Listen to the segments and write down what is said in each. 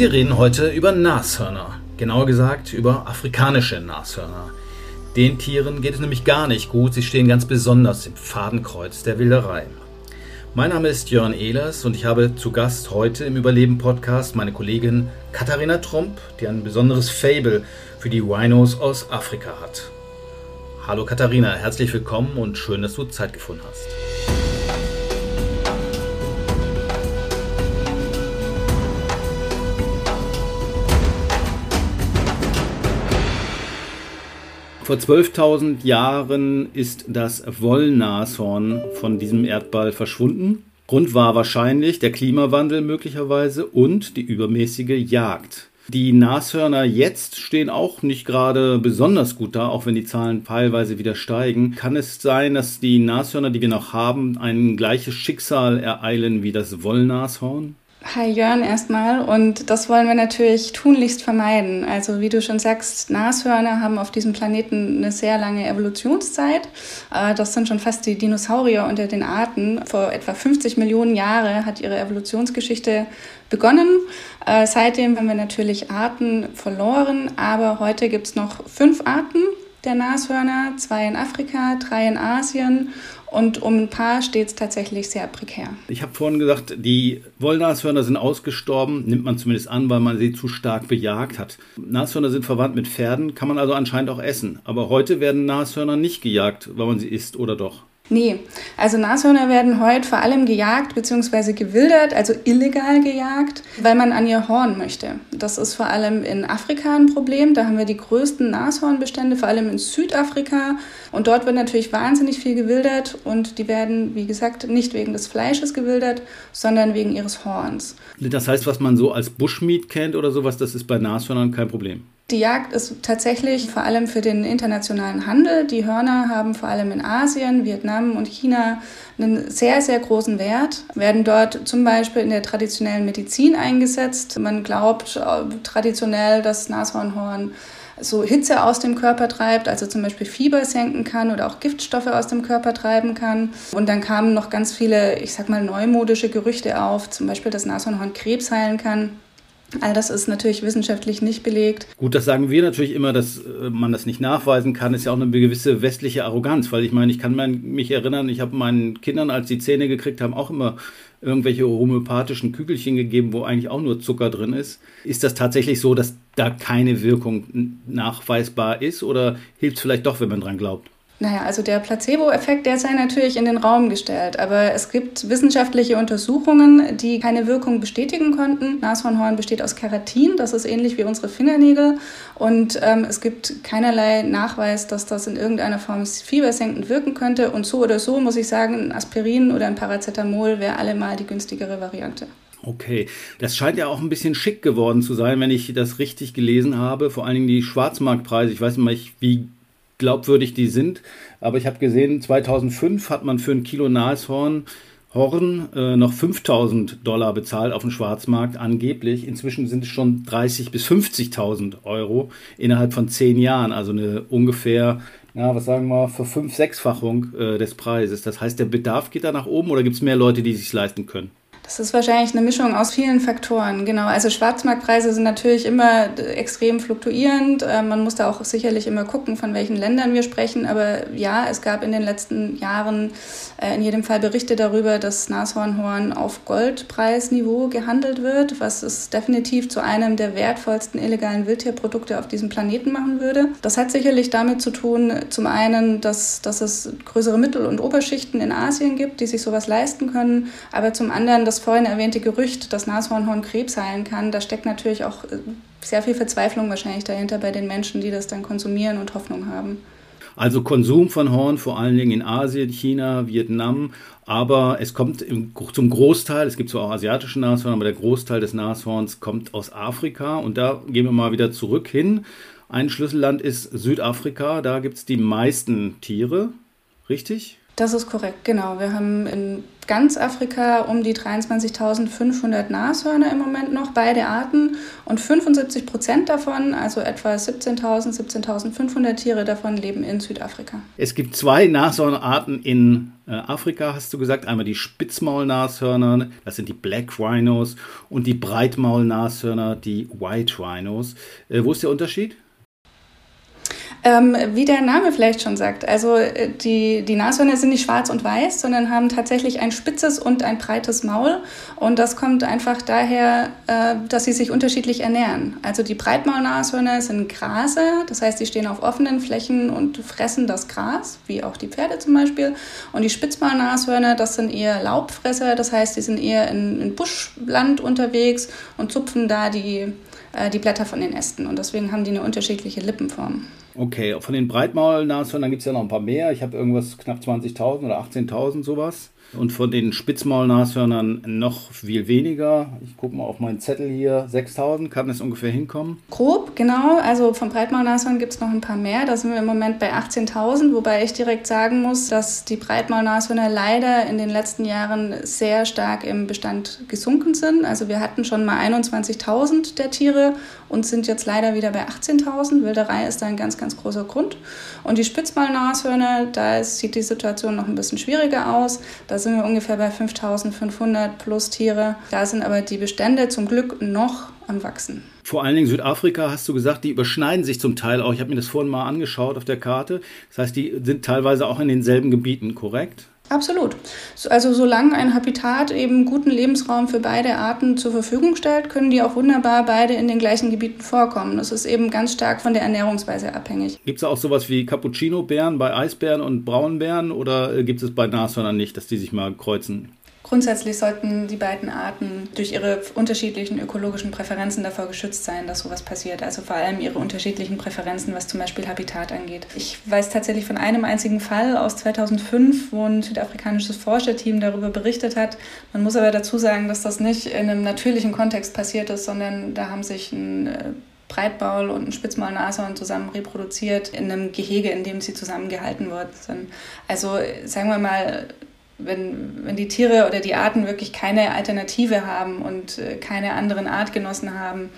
Wir reden heute über Nashörner, genauer gesagt über afrikanische Nashörner. Den Tieren geht es nämlich gar nicht gut, sie stehen ganz besonders im Fadenkreuz der Wilderei. Mein Name ist Jörn Ehlers und ich habe zu Gast heute im Überleben-Podcast meine Kollegin Katharina Trump, die ein besonderes Fable für die Rhinos aus Afrika hat. Hallo Katharina, herzlich willkommen und schön, dass du Zeit gefunden hast. Vor 12.000 Jahren ist das Wollnashorn von diesem Erdball verschwunden. Grund war wahrscheinlich der Klimawandel möglicherweise und die übermäßige Jagd. Die Nashörner jetzt stehen auch nicht gerade besonders gut da, auch wenn die Zahlen teilweise wieder steigen. Kann es sein, dass die Nashörner, die wir noch haben, ein gleiches Schicksal ereilen wie das Wollnashorn? Hi Jörn erstmal und das wollen wir natürlich tunlichst vermeiden. Also wie du schon sagst, Nashörner haben auf diesem Planeten eine sehr lange Evolutionszeit. Äh, das sind schon fast die Dinosaurier unter den Arten. Vor etwa 50 Millionen Jahren hat ihre Evolutionsgeschichte begonnen. Äh, seitdem haben wir natürlich Arten verloren, aber heute gibt es noch fünf Arten der Nashörner, zwei in Afrika, drei in Asien und um ein paar steht es tatsächlich sehr prekär. Ich habe vorhin gesagt, die Wollnashörner sind ausgestorben, nimmt man zumindest an, weil man sie zu stark bejagt hat. Nashörner sind verwandt mit Pferden, kann man also anscheinend auch essen. Aber heute werden Nashörner nicht gejagt, weil man sie isst, oder doch? Nee, also Nashörner werden heute vor allem gejagt bzw. gewildert, also illegal gejagt, weil man an ihr Horn möchte. Das ist vor allem in Afrika ein Problem. Da haben wir die größten Nashornbestände, vor allem in Südafrika. Und dort wird natürlich wahnsinnig viel gewildert und die werden, wie gesagt, nicht wegen des Fleisches gewildert, sondern wegen ihres Horns. Das heißt, was man so als Bushmeat kennt oder sowas, das ist bei Nashörnern kein Problem. Die Jagd ist tatsächlich vor allem für den internationalen Handel. Die Hörner haben vor allem in Asien, Vietnam und China einen sehr, sehr großen Wert, werden dort zum Beispiel in der traditionellen Medizin eingesetzt. Man glaubt äh, traditionell, dass Nashornhorn so Hitze aus dem Körper treibt, also zum Beispiel Fieber senken kann oder auch Giftstoffe aus dem Körper treiben kann. Und dann kamen noch ganz viele, ich sag mal, neumodische Gerüchte auf, zum Beispiel, dass Nashornhorn Krebs heilen kann. All das ist natürlich wissenschaftlich nicht belegt. Gut, das sagen wir natürlich immer, dass äh, man das nicht nachweisen kann. Ist ja auch eine gewisse westliche Arroganz, weil ich meine, ich kann mich erinnern, ich habe meinen Kindern, als sie Zähne gekriegt haben, auch immer irgendwelche homöopathischen Kügelchen gegeben, wo eigentlich auch nur Zucker drin ist. Ist das tatsächlich so, dass da keine Wirkung nachweisbar ist oder hilft es vielleicht doch, wenn man dran glaubt? Naja, also der Placebo-Effekt, der sei natürlich in den Raum gestellt. Aber es gibt wissenschaftliche Untersuchungen, die keine Wirkung bestätigen konnten. Nashornhorn besteht aus Keratin, das ist ähnlich wie unsere Fingernägel. Und ähm, es gibt keinerlei Nachweis, dass das in irgendeiner Form fiebersenkend wirken könnte. Und so oder so muss ich sagen, ein Aspirin oder ein Paracetamol wäre allemal die günstigere Variante. Okay, das scheint ja auch ein bisschen schick geworden zu sein, wenn ich das richtig gelesen habe. Vor allen Dingen die Schwarzmarktpreise. Ich weiß nicht, wie glaubwürdig die sind. Aber ich habe gesehen, 2005 hat man für ein Kilo Nashorn Horn äh, noch 5000 Dollar bezahlt auf dem Schwarzmarkt angeblich. Inzwischen sind es schon 30 bis 50.000 Euro innerhalb von zehn Jahren. Also eine ungefähr, ja, was sagen wir, für fünf, sechsfachung äh, des Preises. Das heißt, der Bedarf geht da nach oben oder gibt es mehr Leute, die sich leisten können? Das ist wahrscheinlich eine Mischung aus vielen Faktoren. Genau, also Schwarzmarktpreise sind natürlich immer extrem fluktuierend. Ähm, man muss da auch sicherlich immer gucken, von welchen Ländern wir sprechen. Aber ja, es gab in den letzten Jahren äh, in jedem Fall Berichte darüber, dass Nashornhorn auf Goldpreisniveau gehandelt wird, was es definitiv zu einem der wertvollsten illegalen Wildtierprodukte auf diesem Planeten machen würde. Das hat sicherlich damit zu tun, zum einen, dass, dass es größere Mittel- und Oberschichten in Asien gibt, die sich sowas leisten können, aber zum anderen, dass vorhin erwähnte Gerücht, dass Nashornhorn Krebs heilen kann, da steckt natürlich auch äh, sehr viel Verzweiflung wahrscheinlich dahinter bei den Menschen, die das dann konsumieren und Hoffnung haben. Also Konsum von Horn vor allen Dingen in Asien, China, Vietnam, aber es kommt zum Großteil, es gibt zwar auch asiatische Nashorn, aber der Großteil des Nashorns kommt aus Afrika und da gehen wir mal wieder zurück hin. Ein Schlüsselland ist Südafrika, da gibt es die meisten Tiere, richtig? Das ist korrekt, genau. Wir haben in ganz Afrika um die 23.500 Nashörner im Moment noch, beide Arten. Und 75 Prozent davon, also etwa 17.000, 17.500 Tiere davon, leben in Südafrika. Es gibt zwei Nashornarten in äh, Afrika, hast du gesagt. Einmal die Spitzmaulnashörner, das sind die Black Rhinos, und die Breitmaulnashörner, die White Rhinos. Äh, wo ist der Unterschied? Ähm, wie der Name vielleicht schon sagt, also äh, die, die Nashörner sind nicht schwarz und weiß, sondern haben tatsächlich ein spitzes und ein breites Maul. Und das kommt einfach daher, äh, dass sie sich unterschiedlich ernähren. Also die Breitmaulnashörner sind Graser, das heißt, sie stehen auf offenen Flächen und fressen das Gras, wie auch die Pferde zum Beispiel. Und die Spitzmaulnashörner, das sind eher Laubfresser, das heißt, die sind eher in, in Buschland unterwegs und zupfen da die, die Blätter von den Ästen. Und deswegen haben die eine unterschiedliche Lippenform. Okay, von den Breitmaulnashörnern gibt es ja noch ein paar mehr. Ich habe irgendwas knapp 20.000 oder 18.000 sowas. Und von den Spitzmaulnashörnern noch viel weniger. Ich gucke mal auf meinen Zettel hier. 6000 kann es ungefähr hinkommen? Grob, genau. Also von Breitmaulnashörnern gibt es noch ein paar mehr. Da sind wir im Moment bei 18.000, wobei ich direkt sagen muss, dass die Breitmaulnashörner leider in den letzten Jahren sehr stark im Bestand gesunken sind. Also wir hatten schon mal 21.000 der Tiere und sind jetzt leider wieder bei 18.000. Wilderei ist da ein ganz, ganz großer Grund. Und die Spitzmaulnashörner, da sieht die Situation noch ein bisschen schwieriger aus. Da sind wir ungefähr bei 5500 plus Tiere. Da sind aber die Bestände zum Glück noch am Wachsen. Vor allen Dingen Südafrika, hast du gesagt, die überschneiden sich zum Teil auch. Ich habe mir das vorhin mal angeschaut auf der Karte. Das heißt, die sind teilweise auch in denselben Gebieten, korrekt? Absolut. Also solange ein Habitat eben guten Lebensraum für beide Arten zur Verfügung stellt, können die auch wunderbar beide in den gleichen Gebieten vorkommen. Das ist eben ganz stark von der Ernährungsweise abhängig. Gibt es auch sowas wie Cappuccino-Bären bei Eisbären und Braunbären oder äh, gibt es bei Nashörnern nicht, dass die sich mal kreuzen? Grundsätzlich sollten die beiden Arten durch ihre unterschiedlichen ökologischen Präferenzen davor geschützt sein, dass sowas passiert. Also vor allem ihre unterschiedlichen Präferenzen, was zum Beispiel Habitat angeht. Ich weiß tatsächlich von einem einzigen Fall aus 2005, wo ein südafrikanisches Forscherteam darüber berichtet hat. Man muss aber dazu sagen, dass das nicht in einem natürlichen Kontext passiert ist, sondern da haben sich ein äh, Breitbaul und ein Spitzmaulnashorn zusammen reproduziert in einem Gehege, in dem sie zusammengehalten wurden. Also sagen wir mal, wenn, wenn die Tiere oder die Arten wirklich keine Alternative haben und äh, keine anderen Artgenossen haben,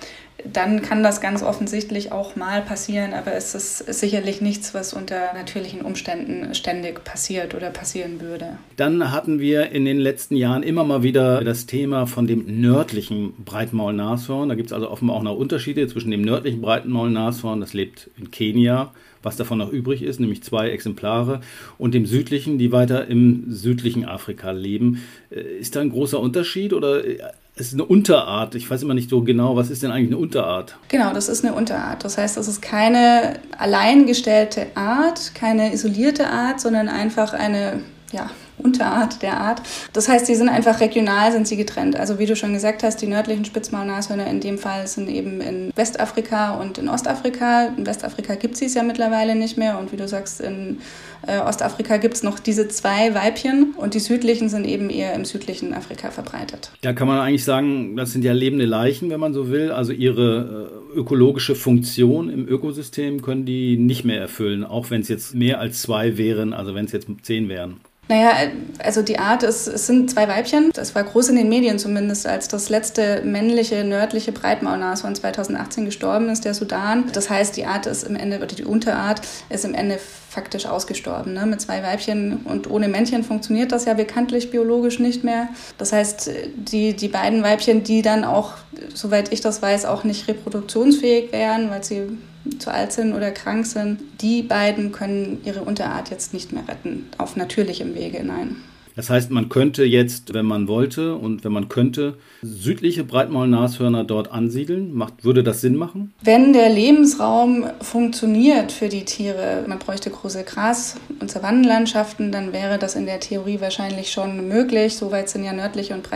dann kann das ganz offensichtlich auch mal passieren, aber es ist sicherlich nichts, was unter natürlichen Umständen ständig passiert oder passieren würde. Dann hatten wir in den letzten Jahren immer mal wieder das Thema von dem nördlichen Breitmaulnashorn. Da gibt es also offenbar auch noch Unterschiede zwischen dem nördlichen Breitmaulnashorn, das lebt in Kenia, was davon noch übrig ist, nämlich zwei Exemplare, und dem südlichen, die weiter im südlichen Afrika leben. Äh, ist da ein großer Unterschied oder äh, es ist eine Unterart. Ich weiß immer nicht so genau, was ist denn eigentlich eine Unterart? Genau, das ist eine Unterart. Das heißt, das ist keine alleingestellte Art, keine isolierte Art, sondern einfach eine ja, Unterart der Art. Das heißt, sie sind einfach regional, sind sie getrennt. Also wie du schon gesagt hast, die nördlichen Spitzmaulnashörner in dem Fall sind eben in Westafrika und in Ostafrika. In Westafrika gibt es ja mittlerweile nicht mehr und wie du sagst, in äh, Ostafrika gibt es noch diese zwei Weibchen und die südlichen sind eben eher im südlichen Afrika verbreitet. Da kann man eigentlich sagen, das sind ja lebende Leichen, wenn man so will. Also ihre äh, ökologische Funktion im Ökosystem können die nicht mehr erfüllen, auch wenn es jetzt mehr als zwei wären, also wenn es jetzt zehn wären. Naja, also die Art, ist, es sind zwei Weibchen. Das war groß in den Medien zumindest, als das letzte männliche nördliche Breitmaulnashorn 2018 gestorben ist, der Sudan. Das heißt, die Art ist im Ende, oder die Unterart ist im Ende faktisch ausgestorben. Ne? Mit zwei Weibchen und ohne Männchen funktioniert das ja bekanntlich biologisch nicht mehr. Das heißt, die, die beiden Weibchen, die dann auch, soweit ich das weiß, auch nicht reproduktionsfähig wären, weil sie zu alt sind oder krank sind, die beiden können ihre Unterart jetzt nicht mehr retten, auf natürlichem Wege, nein. Das heißt, man könnte jetzt, wenn man wollte und wenn man könnte, südliche Breitmaulnashörner dort ansiedeln. Macht, würde das Sinn machen? Wenn der Lebensraum funktioniert für die Tiere, man bräuchte große Gras- und Savannenlandschaften, dann wäre das in der Theorie wahrscheinlich schon möglich. Soweit sind ja nördliche und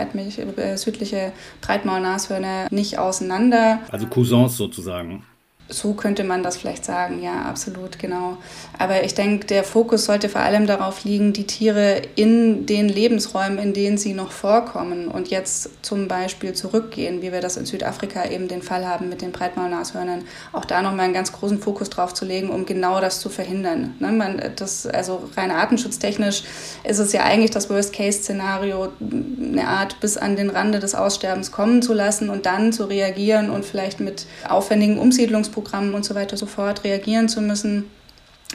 äh, südliche Breitmaulnashörner nicht auseinander. Also Cousins sozusagen. So könnte man das vielleicht sagen, ja, absolut, genau. Aber ich denke, der Fokus sollte vor allem darauf liegen, die Tiere in den Lebensräumen, in denen sie noch vorkommen und jetzt zum Beispiel zurückgehen, wie wir das in Südafrika eben den Fall haben mit den Breitmaulnashörnern, auch da nochmal einen ganz großen Fokus drauf zu legen, um genau das zu verhindern. Ne, man, das, also rein artenschutztechnisch ist es ja eigentlich das Worst-Case-Szenario, eine Art bis an den Rande des Aussterbens kommen zu lassen und dann zu reagieren und vielleicht mit aufwendigen Umsiedlungsprogrammen Programmen und so weiter sofort reagieren zu müssen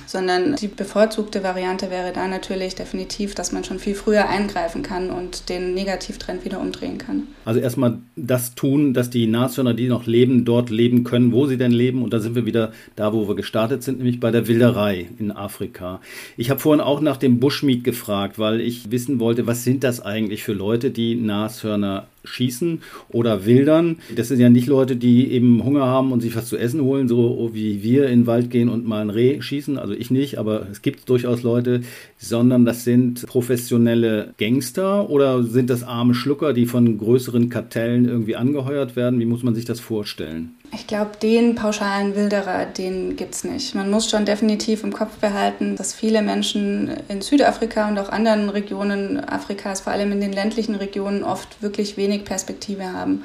sondern die bevorzugte Variante wäre da natürlich definitiv, dass man schon viel früher eingreifen kann und den Negativtrend wieder umdrehen kann. Also erstmal das tun, dass die Nashörner, die noch leben, dort leben können, wo sie denn leben. Und da sind wir wieder da, wo wir gestartet sind, nämlich bei der Wilderei in Afrika. Ich habe vorhin auch nach dem Bushmeat gefragt, weil ich wissen wollte, was sind das eigentlich für Leute, die Nashörner schießen oder wildern. Das sind ja nicht Leute, die eben Hunger haben und sich was zu essen holen, so wie wir in den Wald gehen und mal ein Reh schießen. Also ich nicht, aber es gibt durchaus Leute, sondern das sind professionelle Gangster oder sind das arme Schlucker, die von größeren Kartellen irgendwie angeheuert werden? Wie muss man sich das vorstellen? Ich glaube, den pauschalen Wilderer, den gibt es nicht. Man muss schon definitiv im Kopf behalten, dass viele Menschen in Südafrika und auch anderen Regionen Afrikas, vor allem in den ländlichen Regionen, oft wirklich wenig Perspektive haben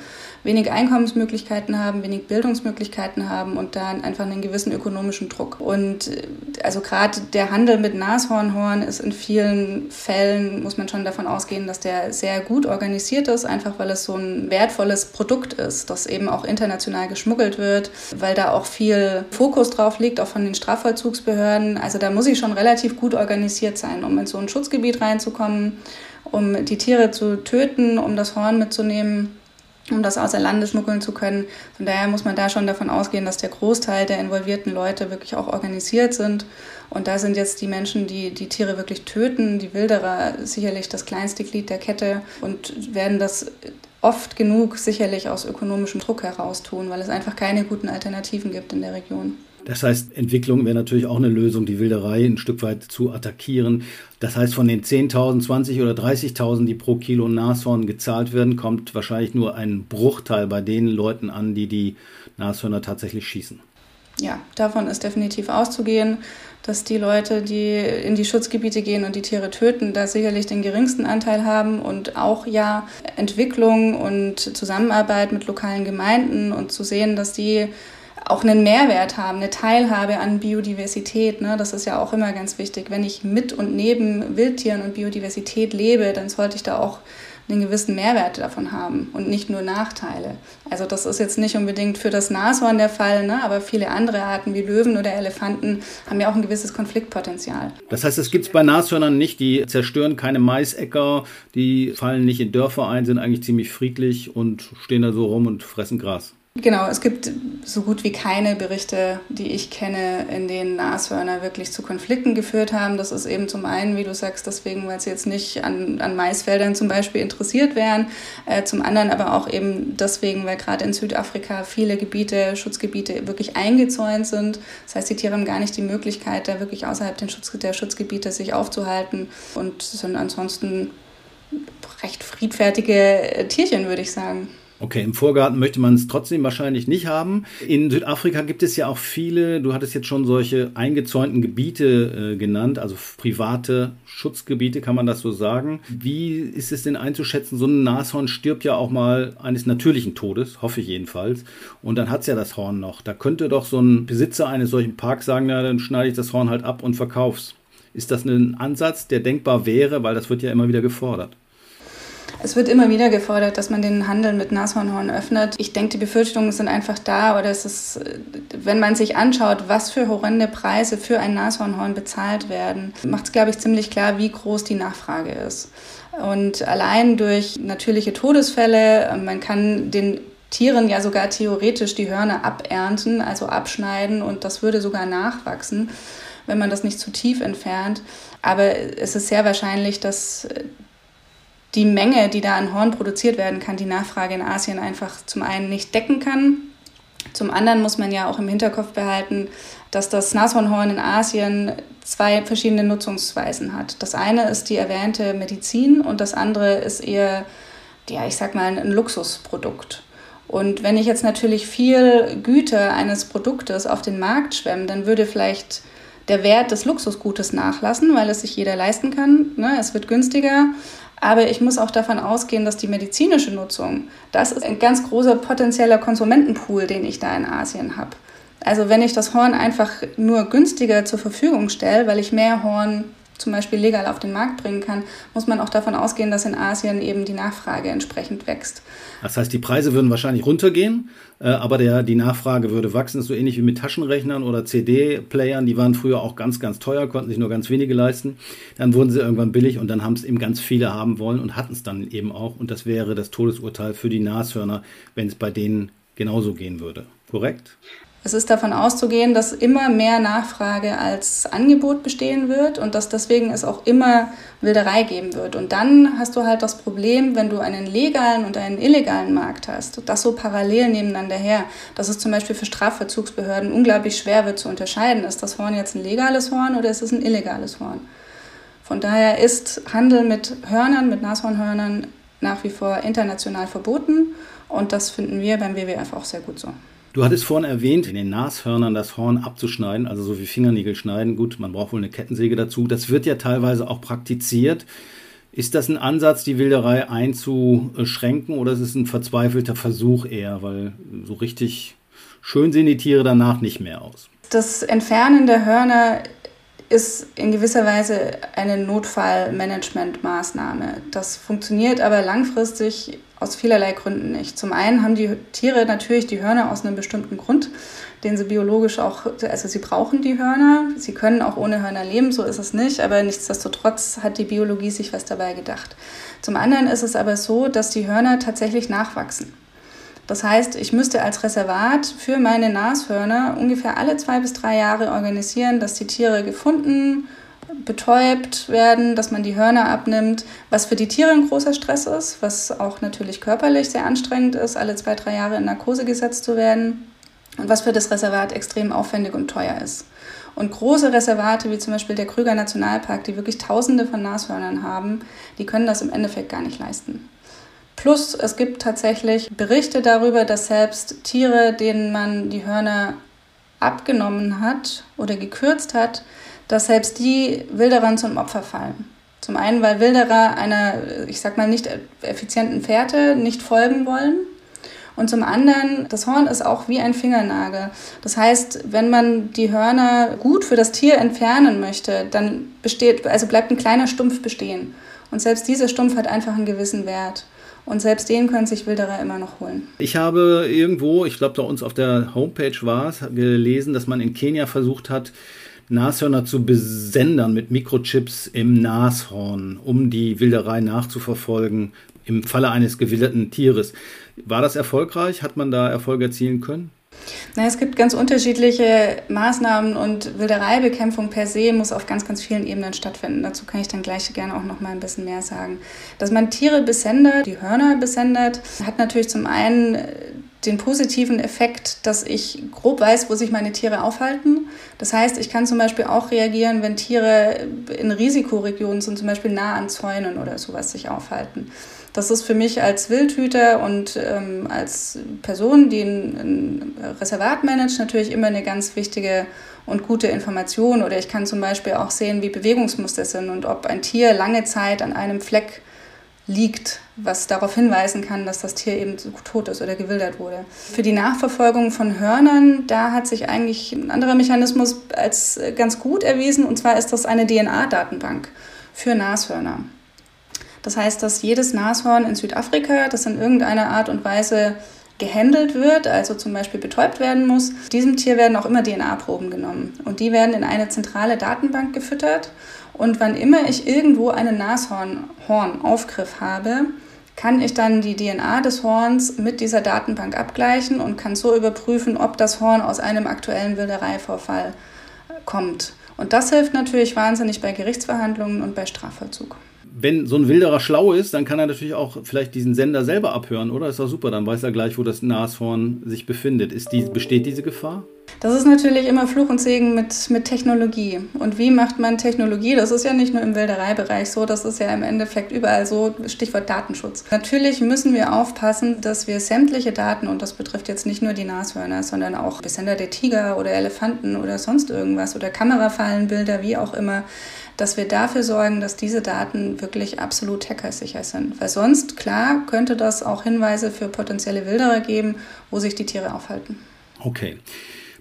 wenig Einkommensmöglichkeiten haben, wenig Bildungsmöglichkeiten haben und da einfach einen gewissen ökonomischen Druck. Und äh, also gerade der Handel mit Nashornhorn ist in vielen Fällen, muss man schon davon ausgehen, dass der sehr gut organisiert ist, einfach weil es so ein wertvolles Produkt ist, das eben auch international geschmuggelt wird, weil da auch viel Fokus drauf liegt, auch von den Strafvollzugsbehörden. Also da muss ich schon relativ gut organisiert sein, um in so ein Schutzgebiet reinzukommen um die Tiere zu töten, um das Horn mitzunehmen um das außer Landes schmuggeln zu können. Von daher muss man da schon davon ausgehen, dass der Großteil der involvierten Leute wirklich auch organisiert sind. Und da sind jetzt die Menschen, die die Tiere wirklich töten, die Wilderer sicherlich das kleinste Glied der Kette und werden das oft genug sicherlich aus ökonomischem Druck heraus tun, weil es einfach keine guten Alternativen gibt in der Region. Das heißt, Entwicklung wäre natürlich auch eine Lösung, die Wilderei ein Stück weit zu attackieren. Das heißt, von den 10.000, 20 oder 30.000, die pro Kilo Nashorn gezahlt werden, kommt wahrscheinlich nur ein Bruchteil bei den Leuten an, die die Nashörner tatsächlich schießen. Ja, davon ist definitiv auszugehen, dass die Leute, die in die Schutzgebiete gehen und die Tiere töten, da sicherlich den geringsten Anteil haben und auch ja Entwicklung und Zusammenarbeit mit lokalen Gemeinden und zu sehen, dass die auch einen Mehrwert haben, eine Teilhabe an Biodiversität. Ne? Das ist ja auch immer ganz wichtig. Wenn ich mit und neben Wildtieren und Biodiversität lebe, dann sollte ich da auch einen gewissen Mehrwert davon haben und nicht nur Nachteile. Also das ist jetzt nicht unbedingt für das Nashorn der Fall, ne? aber viele andere Arten wie Löwen oder Elefanten haben ja auch ein gewisses Konfliktpotenzial. Das heißt, es gibt es bei Nashörnern nicht, die zerstören keine Maisäcker, die fallen nicht in Dörfer ein, sind eigentlich ziemlich friedlich und stehen da so rum und fressen Gras. Genau, es gibt so gut wie keine Berichte, die ich kenne, in denen Nashörner wirklich zu Konflikten geführt haben. Das ist eben zum einen, wie du sagst, deswegen, weil sie jetzt nicht an, an Maisfeldern zum Beispiel interessiert wären. Äh, zum anderen aber auch eben deswegen, weil gerade in Südafrika viele Gebiete, Schutzgebiete wirklich eingezäunt sind. Das heißt, die Tiere haben gar nicht die Möglichkeit, da wirklich außerhalb Schutz, der Schutzgebiete sich aufzuhalten und sind ansonsten recht friedfertige Tierchen, würde ich sagen. Okay, im Vorgarten möchte man es trotzdem wahrscheinlich nicht haben. In Südafrika gibt es ja auch viele, du hattest jetzt schon solche eingezäunten Gebiete äh, genannt, also private Schutzgebiete, kann man das so sagen. Wie ist es denn einzuschätzen? So ein Nashorn stirbt ja auch mal eines natürlichen Todes, hoffe ich jedenfalls. Und dann hat es ja das Horn noch. Da könnte doch so ein Besitzer eines solchen Parks sagen, na, dann schneide ich das Horn halt ab und verkauf's. Ist das ein Ansatz, der denkbar wäre, weil das wird ja immer wieder gefordert? Es wird immer wieder gefordert, dass man den Handel mit Nashornhorn öffnet. Ich denke, die Befürchtungen sind einfach da. Oder es ist, wenn man sich anschaut, was für horrende Preise für ein Nashornhorn bezahlt werden, macht es, glaube ich, ziemlich klar, wie groß die Nachfrage ist. Und allein durch natürliche Todesfälle, man kann den Tieren ja sogar theoretisch die Hörner abernten, also abschneiden und das würde sogar nachwachsen, wenn man das nicht zu tief entfernt. Aber es ist sehr wahrscheinlich, dass die Menge, die da an Horn produziert werden kann, die Nachfrage in Asien einfach zum einen nicht decken kann. Zum anderen muss man ja auch im Hinterkopf behalten, dass das Nashornhorn in Asien zwei verschiedene Nutzungsweisen hat. Das eine ist die erwähnte Medizin und das andere ist eher, ja, ich sag mal, ein Luxusprodukt. Und wenn ich jetzt natürlich viel Güter eines Produktes auf den Markt schwemme, dann würde vielleicht der Wert des Luxusgutes nachlassen, weil es sich jeder leisten kann. Ne? Es wird günstiger. Aber ich muss auch davon ausgehen, dass die medizinische Nutzung, das ist ein ganz großer potenzieller Konsumentenpool, den ich da in Asien habe. Also wenn ich das Horn einfach nur günstiger zur Verfügung stelle, weil ich mehr Horn zum Beispiel legal auf den Markt bringen kann, muss man auch davon ausgehen, dass in Asien eben die Nachfrage entsprechend wächst. Das heißt, die Preise würden wahrscheinlich runtergehen, äh, aber der, die Nachfrage würde wachsen. Das ist so ähnlich wie mit Taschenrechnern oder CD-Playern. Die waren früher auch ganz, ganz teuer, konnten sich nur ganz wenige leisten. Dann wurden sie irgendwann billig und dann haben es eben ganz viele haben wollen und hatten es dann eben auch. Und das wäre das Todesurteil für die Nashörner, wenn es bei denen genauso gehen würde. Korrekt? Es ist davon auszugehen, dass immer mehr Nachfrage als Angebot bestehen wird und dass deswegen es auch immer Wilderei geben wird. Und dann hast du halt das Problem, wenn du einen legalen und einen illegalen Markt hast, das so parallel nebeneinander her, dass es zum Beispiel für Strafverzugsbehörden unglaublich schwer wird zu unterscheiden, ist das Horn jetzt ein legales Horn oder ist es ein illegales Horn. Von daher ist Handel mit Hörnern, mit Nashornhörnern nach wie vor international verboten und das finden wir beim WWF auch sehr gut so. Du hattest vorhin erwähnt, in den Nashörnern das Horn abzuschneiden, also so wie Fingernägel schneiden. Gut, man braucht wohl eine Kettensäge dazu. Das wird ja teilweise auch praktiziert. Ist das ein Ansatz, die Wilderei einzuschränken oder ist es ein verzweifelter Versuch eher? Weil so richtig schön sehen die Tiere danach nicht mehr aus. Das Entfernen der Hörner ist in gewisser Weise eine Notfallmanagementmaßnahme. Das funktioniert aber langfristig aus vielerlei Gründen nicht. Zum einen haben die Tiere natürlich die Hörner aus einem bestimmten Grund, den sie biologisch auch, also sie brauchen die Hörner, sie können auch ohne Hörner leben, so ist es nicht, aber nichtsdestotrotz hat die Biologie sich was dabei gedacht. Zum anderen ist es aber so, dass die Hörner tatsächlich nachwachsen. Das heißt, ich müsste als Reservat für meine Nashörner ungefähr alle zwei bis drei Jahre organisieren, dass die Tiere gefunden, betäubt werden, dass man die Hörner abnimmt, was für die Tiere ein großer Stress ist, was auch natürlich körperlich sehr anstrengend ist, alle zwei, drei Jahre in Narkose gesetzt zu werden und was für das Reservat extrem aufwendig und teuer ist. Und große Reservate, wie zum Beispiel der Krüger Nationalpark, die wirklich Tausende von Nashörnern haben, die können das im Endeffekt gar nicht leisten. Plus es gibt tatsächlich Berichte darüber, dass selbst Tiere, denen man die Hörner abgenommen hat oder gekürzt hat, dass selbst die Wilderern zum Opfer fallen. Zum einen, weil Wilderer einer, ich sag mal, nicht effizienten Fährte nicht folgen wollen. Und zum anderen, das Horn ist auch wie ein Fingernagel. Das heißt, wenn man die Hörner gut für das Tier entfernen möchte, dann besteht, also bleibt ein kleiner Stumpf bestehen. Und selbst dieser Stumpf hat einfach einen gewissen Wert. Und selbst den können sich Wilderer immer noch holen. Ich habe irgendwo, ich glaube, da uns auf der Homepage war es, gelesen, dass man in Kenia versucht hat, Nashörner zu besendern mit Mikrochips im Nashorn, um die Wilderei nachzuverfolgen im Falle eines gewilderten Tieres. War das erfolgreich? Hat man da Erfolge erzielen können? Na, es gibt ganz unterschiedliche Maßnahmen und Wildereibekämpfung per se muss auf ganz, ganz vielen Ebenen stattfinden. Dazu kann ich dann gleich gerne auch noch mal ein bisschen mehr sagen. Dass man Tiere besendet, die Hörner besendet, hat natürlich zum einen den positiven Effekt, dass ich grob weiß, wo sich meine Tiere aufhalten. Das heißt, ich kann zum Beispiel auch reagieren, wenn Tiere in Risikoregionen sind, zum Beispiel nah an Zäunen oder sowas sich aufhalten. Das ist für mich als Wildhüter und ähm, als Person, die ein, ein Reservat managt, natürlich immer eine ganz wichtige und gute Information. Oder ich kann zum Beispiel auch sehen, wie Bewegungsmuster sind und ob ein Tier lange Zeit an einem Fleck liegt, was darauf hinweisen kann, dass das Tier eben tot ist oder gewildert wurde. Für die Nachverfolgung von Hörnern, da hat sich eigentlich ein anderer Mechanismus als ganz gut erwiesen, und zwar ist das eine DNA-Datenbank für Nashörner. Das heißt, dass jedes Nashorn in Südafrika, das in irgendeiner Art und Weise gehandelt wird, also zum Beispiel betäubt werden muss, diesem Tier werden auch immer DNA-Proben genommen. Und die werden in eine zentrale Datenbank gefüttert. Und wann immer ich irgendwo einen Nashornaufgriff habe, kann ich dann die DNA des Horns mit dieser Datenbank abgleichen und kann so überprüfen, ob das Horn aus einem aktuellen Wildereivorfall kommt. Und das hilft natürlich wahnsinnig bei Gerichtsverhandlungen und bei Strafvollzug. Wenn so ein Wilderer schlau ist, dann kann er natürlich auch vielleicht diesen Sender selber abhören, oder? Ist doch super, dann weiß er gleich, wo das Nashorn sich befindet. Ist die, besteht diese Gefahr? Das ist natürlich immer Fluch und Segen mit, mit Technologie. Und wie macht man Technologie? Das ist ja nicht nur im Wildereibereich so, das ist ja im Endeffekt überall so, Stichwort Datenschutz. Natürlich müssen wir aufpassen, dass wir sämtliche Daten, und das betrifft jetzt nicht nur die Nashörner, sondern auch Besender der Tiger oder Elefanten oder sonst irgendwas oder Kamerafallenbilder, wie auch immer, dass wir dafür sorgen, dass diese Daten wirklich absolut hackersicher sind. Weil sonst, klar, könnte das auch Hinweise für potenzielle Wilderer geben, wo sich die Tiere aufhalten. Okay.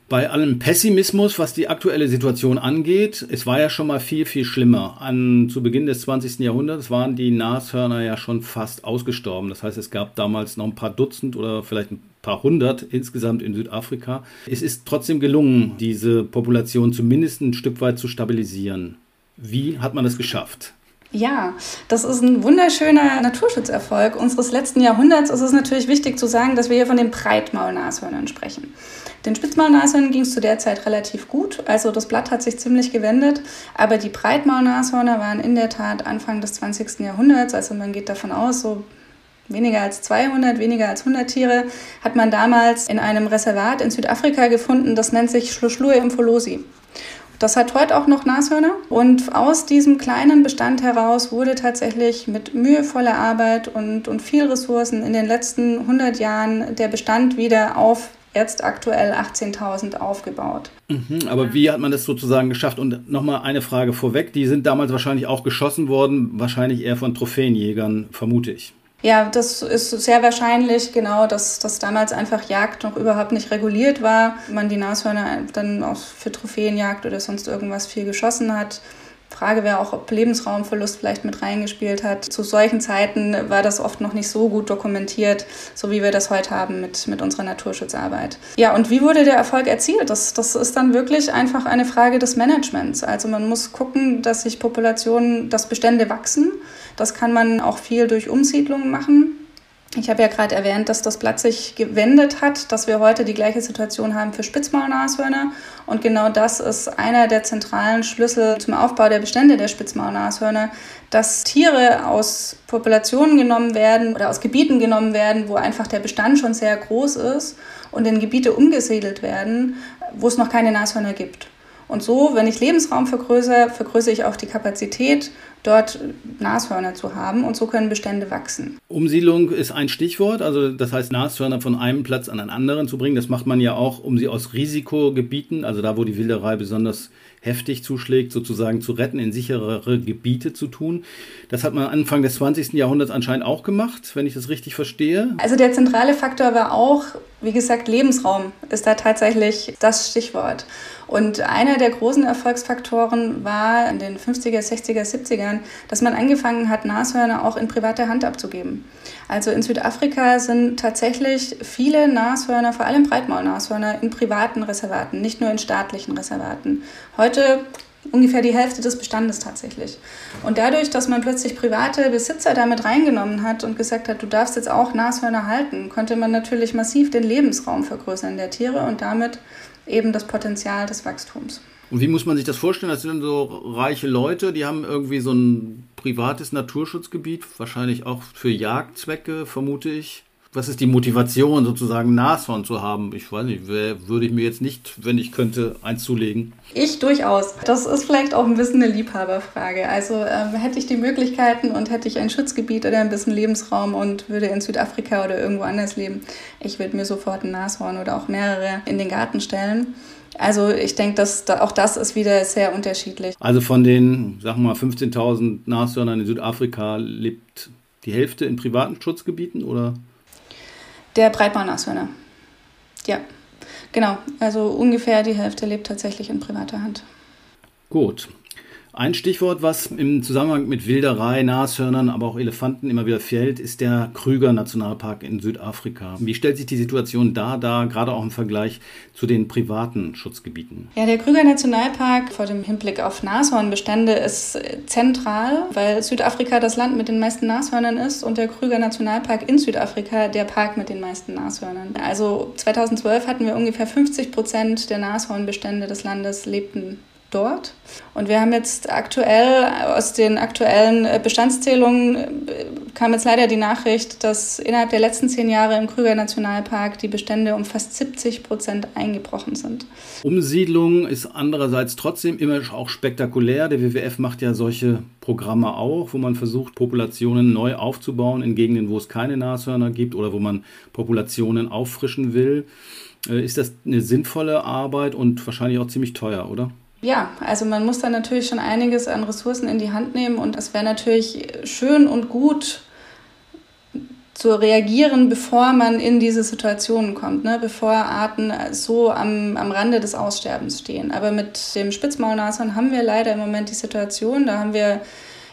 Bei allem Pessimismus, was die aktuelle Situation angeht, es war ja schon mal viel, viel schlimmer. An, zu Beginn des 20. Jahrhunderts waren die Nashörner ja schon fast ausgestorben. Das heißt, es gab damals noch ein paar Dutzend oder vielleicht ein paar hundert insgesamt in Südafrika. Es ist trotzdem gelungen, diese Population zumindest ein Stück weit zu stabilisieren. Wie hat man das geschafft? Ja, das ist ein wunderschöner Naturschutzerfolg unseres letzten Jahrhunderts. Es ist natürlich wichtig zu sagen, dass wir hier von den Breitmaulnashörnern sprechen. Den Spitzmaulnashörnern ging es zu der Zeit relativ gut, also das Blatt hat sich ziemlich gewendet, aber die Breitmaulnashörner waren in der Tat Anfang des 20. Jahrhunderts, also man geht davon aus, so weniger als 200, weniger als 100 Tiere, hat man damals in einem Reservat in Südafrika gefunden, das nennt sich Schluschlue im Folosi. Das hat heute auch noch Nashörner. Und aus diesem kleinen Bestand heraus wurde tatsächlich mit mühevoller Arbeit und, und viel Ressourcen in den letzten 100 Jahren der Bestand wieder auf jetzt aktuell 18.000 aufgebaut. Mhm, aber wie hat man das sozusagen geschafft? Und nochmal eine Frage vorweg. Die sind damals wahrscheinlich auch geschossen worden, wahrscheinlich eher von Trophäenjägern, vermute ich. Ja, das ist sehr wahrscheinlich, genau, dass, dass damals einfach Jagd noch überhaupt nicht reguliert war. Man die Nashörner dann auch für Trophäenjagd oder sonst irgendwas viel geschossen hat. Frage wäre auch, ob Lebensraumverlust vielleicht mit reingespielt hat. Zu solchen Zeiten war das oft noch nicht so gut dokumentiert, so wie wir das heute haben mit, mit unserer Naturschutzarbeit. Ja, und wie wurde der Erfolg erzielt? Das, das ist dann wirklich einfach eine Frage des Managements. Also man muss gucken, dass sich Populationen, dass Bestände wachsen das kann man auch viel durch Umsiedlungen machen. Ich habe ja gerade erwähnt, dass das Blatt sich gewendet hat, dass wir heute die gleiche Situation haben für Spitzmaulnashörner. Und genau das ist einer der zentralen Schlüssel zum Aufbau der Bestände der Spitzmaulnashörner, dass Tiere aus Populationen genommen werden oder aus Gebieten genommen werden, wo einfach der Bestand schon sehr groß ist und in Gebiete umgesiedelt werden, wo es noch keine Nashörner gibt. Und so, wenn ich Lebensraum vergrößere, vergrößere ich auch die Kapazität dort Nashörner zu haben und so können Bestände wachsen. Umsiedlung ist ein Stichwort, also das heißt Nashörner von einem Platz an einen anderen zu bringen. Das macht man ja auch, um sie aus Risikogebieten, also da, wo die Wilderei besonders heftig zuschlägt, sozusagen zu retten, in sicherere Gebiete zu tun. Das hat man Anfang des 20. Jahrhunderts anscheinend auch gemacht, wenn ich das richtig verstehe. Also der zentrale Faktor war auch, wie gesagt, Lebensraum ist da tatsächlich das Stichwort. Und einer der großen Erfolgsfaktoren war in den 50er, 60er, 70ern, dass man angefangen hat, Nashörner auch in private Hand abzugeben. Also in Südafrika sind tatsächlich viele Nashörner, vor allem Breitmaulnashörner, in privaten Reservaten, nicht nur in staatlichen Reservaten. Heute ungefähr die Hälfte des Bestandes tatsächlich. Und dadurch, dass man plötzlich private Besitzer damit reingenommen hat und gesagt hat, du darfst jetzt auch Nashörner halten, konnte man natürlich massiv den Lebensraum vergrößern der Tiere und damit eben das Potenzial des Wachstums. Und wie muss man sich das vorstellen? Das sind so reiche Leute, die haben irgendwie so ein privates Naturschutzgebiet, wahrscheinlich auch für Jagdzwecke, vermute ich. Was ist die Motivation, sozusagen Nashorn zu haben? Ich weiß nicht, würde ich mir jetzt nicht, wenn ich könnte, eins zulegen. Ich durchaus. Das ist vielleicht auch ein bisschen eine Liebhaberfrage. Also ähm, hätte ich die Möglichkeiten und hätte ich ein Schutzgebiet oder ein bisschen Lebensraum und würde in Südafrika oder irgendwo anders leben, ich würde mir sofort ein Nashorn oder auch mehrere in den Garten stellen. Also ich denke, dass da, auch das ist wieder sehr unterschiedlich. Also von den, sagen wir mal, 15.000 Nashörnern in Südafrika lebt die Hälfte in privaten Schutzgebieten oder? Der Breitbahnnashörner. Ja, genau. Also ungefähr die Hälfte lebt tatsächlich in privater Hand. Gut. Ein Stichwort, was im Zusammenhang mit Wilderei, Nashörnern, aber auch Elefanten immer wieder fällt, ist der Krüger Nationalpark in Südafrika. Wie stellt sich die Situation da, da gerade auch im Vergleich zu den privaten Schutzgebieten? Ja, der Krüger Nationalpark vor dem Hinblick auf Nashornbestände ist zentral, weil Südafrika das Land mit den meisten Nashörnern ist und der Krüger Nationalpark in Südafrika der Park mit den meisten Nashörnern. Also 2012 hatten wir ungefähr 50 Prozent der Nashornbestände des Landes lebten dort. Und wir haben jetzt aktuell aus den aktuellen äh, Bestandszählungen äh, kam jetzt leider die Nachricht, dass innerhalb der letzten zehn Jahre im Krüger Nationalpark die Bestände um fast 70 Prozent eingebrochen sind. Umsiedlung ist andererseits trotzdem immer auch spektakulär. Der WWF macht ja solche Programme auch, wo man versucht, Populationen neu aufzubauen in Gegenden, wo es keine Nashörner gibt oder wo man Populationen auffrischen will. Äh, ist das eine sinnvolle Arbeit und wahrscheinlich auch ziemlich teuer, oder? Ja, also man muss da natürlich schon einiges an Ressourcen in die Hand nehmen und es wäre natürlich schön und gut zu reagieren, bevor man in diese Situationen kommt, ne? bevor Arten so am, am Rande des Aussterbens stehen. Aber mit dem Spitzmaulnashorn haben wir leider im Moment die Situation, da haben wir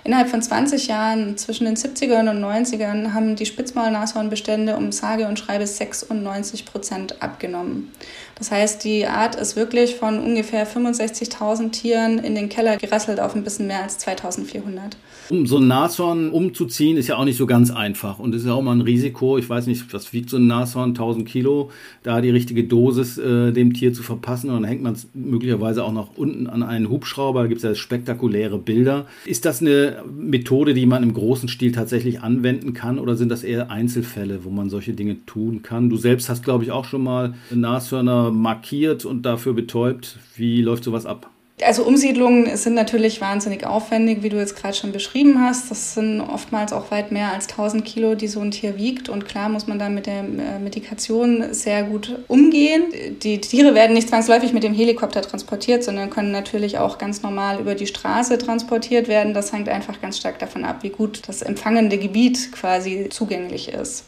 Innerhalb von 20 Jahren, zwischen den 70ern und 90ern, haben die Spitzmaulnashornbestände um sage und schreibe 96 Prozent abgenommen. Das heißt, die Art ist wirklich von ungefähr 65.000 Tieren in den Keller gerasselt auf ein bisschen mehr als 2400. Um so ein Nashorn umzuziehen, ist ja auch nicht so ganz einfach. Und es ist ja auch mal ein Risiko. Ich weiß nicht, was wiegt so ein Nashorn? 1000 Kilo. Da die richtige Dosis äh, dem Tier zu verpassen. Und dann hängt man es möglicherweise auch noch unten an einen Hubschrauber. Da gibt es ja spektakuläre Bilder. Ist das eine Methode, die man im großen Stil tatsächlich anwenden kann? Oder sind das eher Einzelfälle, wo man solche Dinge tun kann? Du selbst hast, glaube ich, auch schon mal Nashörner markiert und dafür betäubt. Wie läuft sowas ab? Also Umsiedlungen sind natürlich wahnsinnig aufwendig, wie du jetzt gerade schon beschrieben hast. Das sind oftmals auch weit mehr als 1000 Kilo, die so ein Tier wiegt. Und klar muss man da mit der äh, Medikation sehr gut umgehen. Die Tiere werden nicht zwangsläufig mit dem Helikopter transportiert, sondern können natürlich auch ganz normal über die Straße transportiert werden. Das hängt einfach ganz stark davon ab, wie gut das empfangende Gebiet quasi zugänglich ist.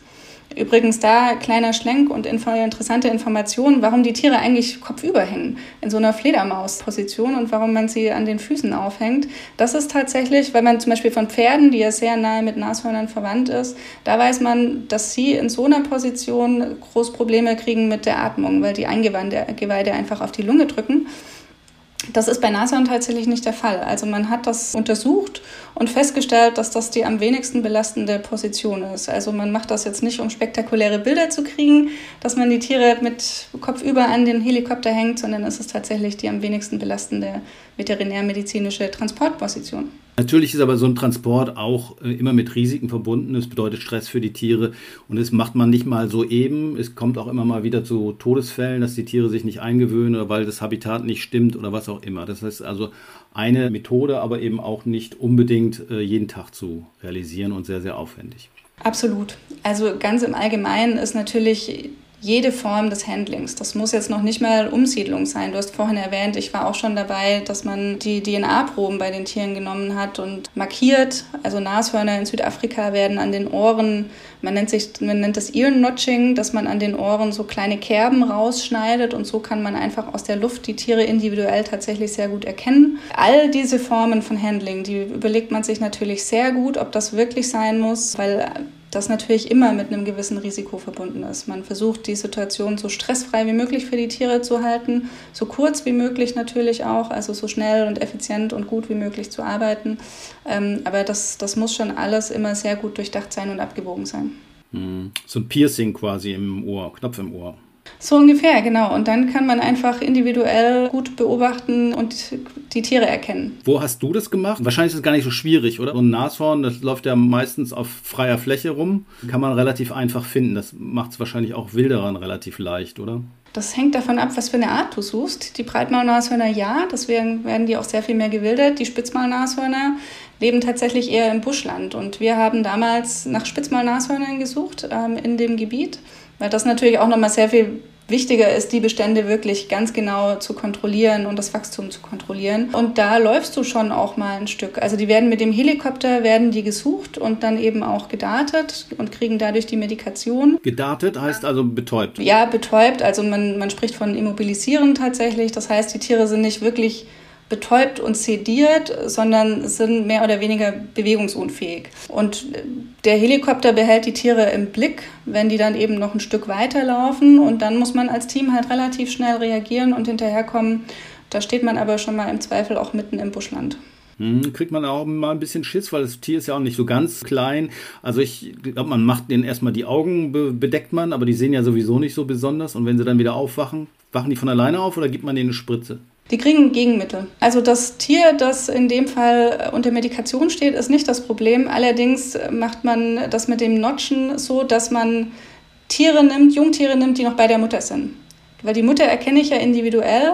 Übrigens da kleiner Schlenk und interessante Informationen, warum die Tiere eigentlich kopfüber hängen in so einer Fledermausposition und warum man sie an den Füßen aufhängt. Das ist tatsächlich, weil man zum Beispiel von Pferden, die ja sehr nahe mit Nashörnern verwandt ist, da weiß man, dass sie in so einer Position groß Probleme kriegen mit der Atmung, weil die Eingeweide einfach auf die Lunge drücken. Das ist bei Nashorn tatsächlich nicht der Fall. Also man hat das untersucht und festgestellt, dass das die am wenigsten belastende Position ist. Also man macht das jetzt nicht, um spektakuläre Bilder zu kriegen, dass man die Tiere mit Kopf über an den Helikopter hängt, sondern es ist tatsächlich die am wenigsten belastende veterinärmedizinische Transportposition. Natürlich ist aber so ein Transport auch äh, immer mit Risiken verbunden. Es bedeutet Stress für die Tiere und das macht man nicht mal so eben. Es kommt auch immer mal wieder zu Todesfällen, dass die Tiere sich nicht eingewöhnen oder weil das Habitat nicht stimmt oder was auch immer. Das heißt also eine Methode, aber eben auch nicht unbedingt äh, jeden Tag zu realisieren und sehr, sehr aufwendig. Absolut. Also ganz im Allgemeinen ist natürlich jede Form des Handlings. Das muss jetzt noch nicht mal Umsiedlung sein. Du hast vorhin erwähnt, ich war auch schon dabei, dass man die DNA-Proben bei den Tieren genommen hat und markiert. Also Nashörner in Südafrika werden an den Ohren, man nennt, sich, man nennt das Ear-Notching, dass man an den Ohren so kleine Kerben rausschneidet und so kann man einfach aus der Luft die Tiere individuell tatsächlich sehr gut erkennen. All diese Formen von Handling, die überlegt man sich natürlich sehr gut, ob das wirklich sein muss, weil das natürlich immer mit einem gewissen Risiko verbunden ist. Man versucht, die Situation so stressfrei wie möglich für die Tiere zu halten, so kurz wie möglich natürlich auch, also so schnell und effizient und gut wie möglich zu arbeiten. Ähm, aber das, das muss schon alles immer sehr gut durchdacht sein und abgewogen sein. Hm. So ein Piercing quasi im Ohr, Knopf im Ohr. So ungefähr, genau. Und dann kann man einfach individuell gut beobachten und die Tiere erkennen. Wo hast du das gemacht? Wahrscheinlich ist es gar nicht so schwierig, oder? So ein Nashorn, das läuft ja meistens auf freier Fläche rum. Kann man relativ einfach finden. Das macht es wahrscheinlich auch Wilderern relativ leicht, oder? Das hängt davon ab, was für eine Art du suchst. Die Breitmaulnashörner ja, deswegen werden die auch sehr viel mehr gewildert. Die Spitzmaulnashörner leben tatsächlich eher im Buschland. Und wir haben damals nach Spitzmaulnashörnern gesucht ähm, in dem Gebiet weil das natürlich auch nochmal sehr viel wichtiger ist, die Bestände wirklich ganz genau zu kontrollieren und das Wachstum zu kontrollieren. Und da läufst du schon auch mal ein Stück. Also die werden mit dem Helikopter, werden die gesucht und dann eben auch gedartet und kriegen dadurch die Medikation. Gedartet heißt also betäubt? Ja, betäubt. Also man, man spricht von Immobilisieren tatsächlich. Das heißt, die Tiere sind nicht wirklich betäubt und sediert, sondern sind mehr oder weniger bewegungsunfähig. Und der Helikopter behält die Tiere im Blick, wenn die dann eben noch ein Stück weiterlaufen. Und dann muss man als Team halt relativ schnell reagieren und hinterherkommen. Da steht man aber schon mal im Zweifel auch mitten im Buschland. Hm, kriegt man auch mal ein bisschen Schiss, weil das Tier ist ja auch nicht so ganz klein. Also ich glaube, man macht denen erstmal die Augen, bedeckt man, aber die sehen ja sowieso nicht so besonders. Und wenn sie dann wieder aufwachen, wachen die von alleine auf oder gibt man denen eine Spritze? Die kriegen Gegenmittel. Also das Tier, das in dem Fall unter Medikation steht, ist nicht das Problem. Allerdings macht man das mit dem Notchen so, dass man Tiere nimmt, Jungtiere nimmt, die noch bei der Mutter sind. Weil die Mutter erkenne ich ja individuell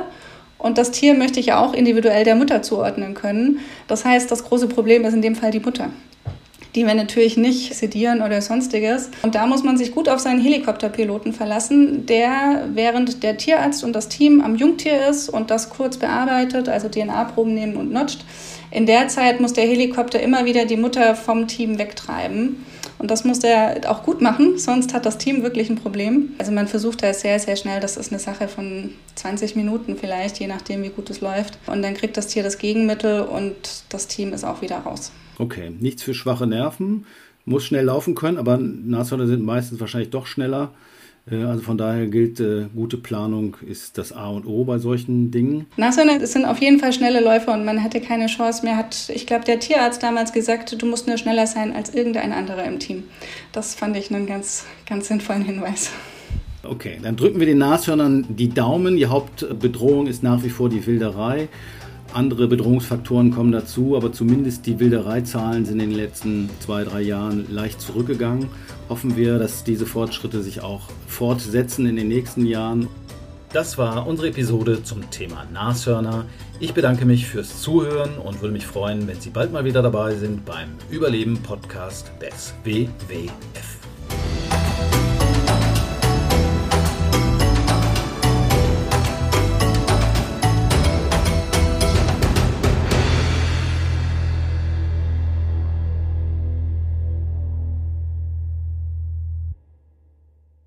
und das Tier möchte ich ja auch individuell der Mutter zuordnen können. Das heißt, das große Problem ist in dem Fall die Mutter die wir natürlich nicht sedieren oder sonstiges. Und da muss man sich gut auf seinen Helikopterpiloten verlassen, der während der Tierarzt und das Team am Jungtier ist und das kurz bearbeitet, also DNA-Proben nehmen und notcht. In der Zeit muss der Helikopter immer wieder die Mutter vom Team wegtreiben. Und das muss er auch gut machen, sonst hat das Team wirklich ein Problem. Also man versucht da sehr, sehr schnell, das ist eine Sache von 20 Minuten vielleicht, je nachdem, wie gut es läuft. Und dann kriegt das Tier das Gegenmittel und das Team ist auch wieder raus. Okay, nichts für schwache Nerven, muss schnell laufen können, aber Nashörner sind meistens wahrscheinlich doch schneller. Äh, also von daher gilt, äh, gute Planung ist das A und O bei solchen Dingen. Nashörner sind auf jeden Fall schnelle Läufer und man hätte keine Chance mehr. Hat, ich glaube, der Tierarzt damals gesagt, du musst nur schneller sein als irgendein anderer im Team. Das fand ich einen ganz, ganz sinnvollen Hinweis. Okay, dann drücken wir den Nashörnern die Daumen. Die Hauptbedrohung ist nach wie vor die Wilderei. Andere Bedrohungsfaktoren kommen dazu, aber zumindest die Wildereizahlen sind in den letzten zwei, drei Jahren leicht zurückgegangen. Hoffen wir, dass diese Fortschritte sich auch fortsetzen in den nächsten Jahren. Das war unsere Episode zum Thema Nashörner. Ich bedanke mich fürs Zuhören und würde mich freuen, wenn Sie bald mal wieder dabei sind beim Überleben-Podcast des WWF.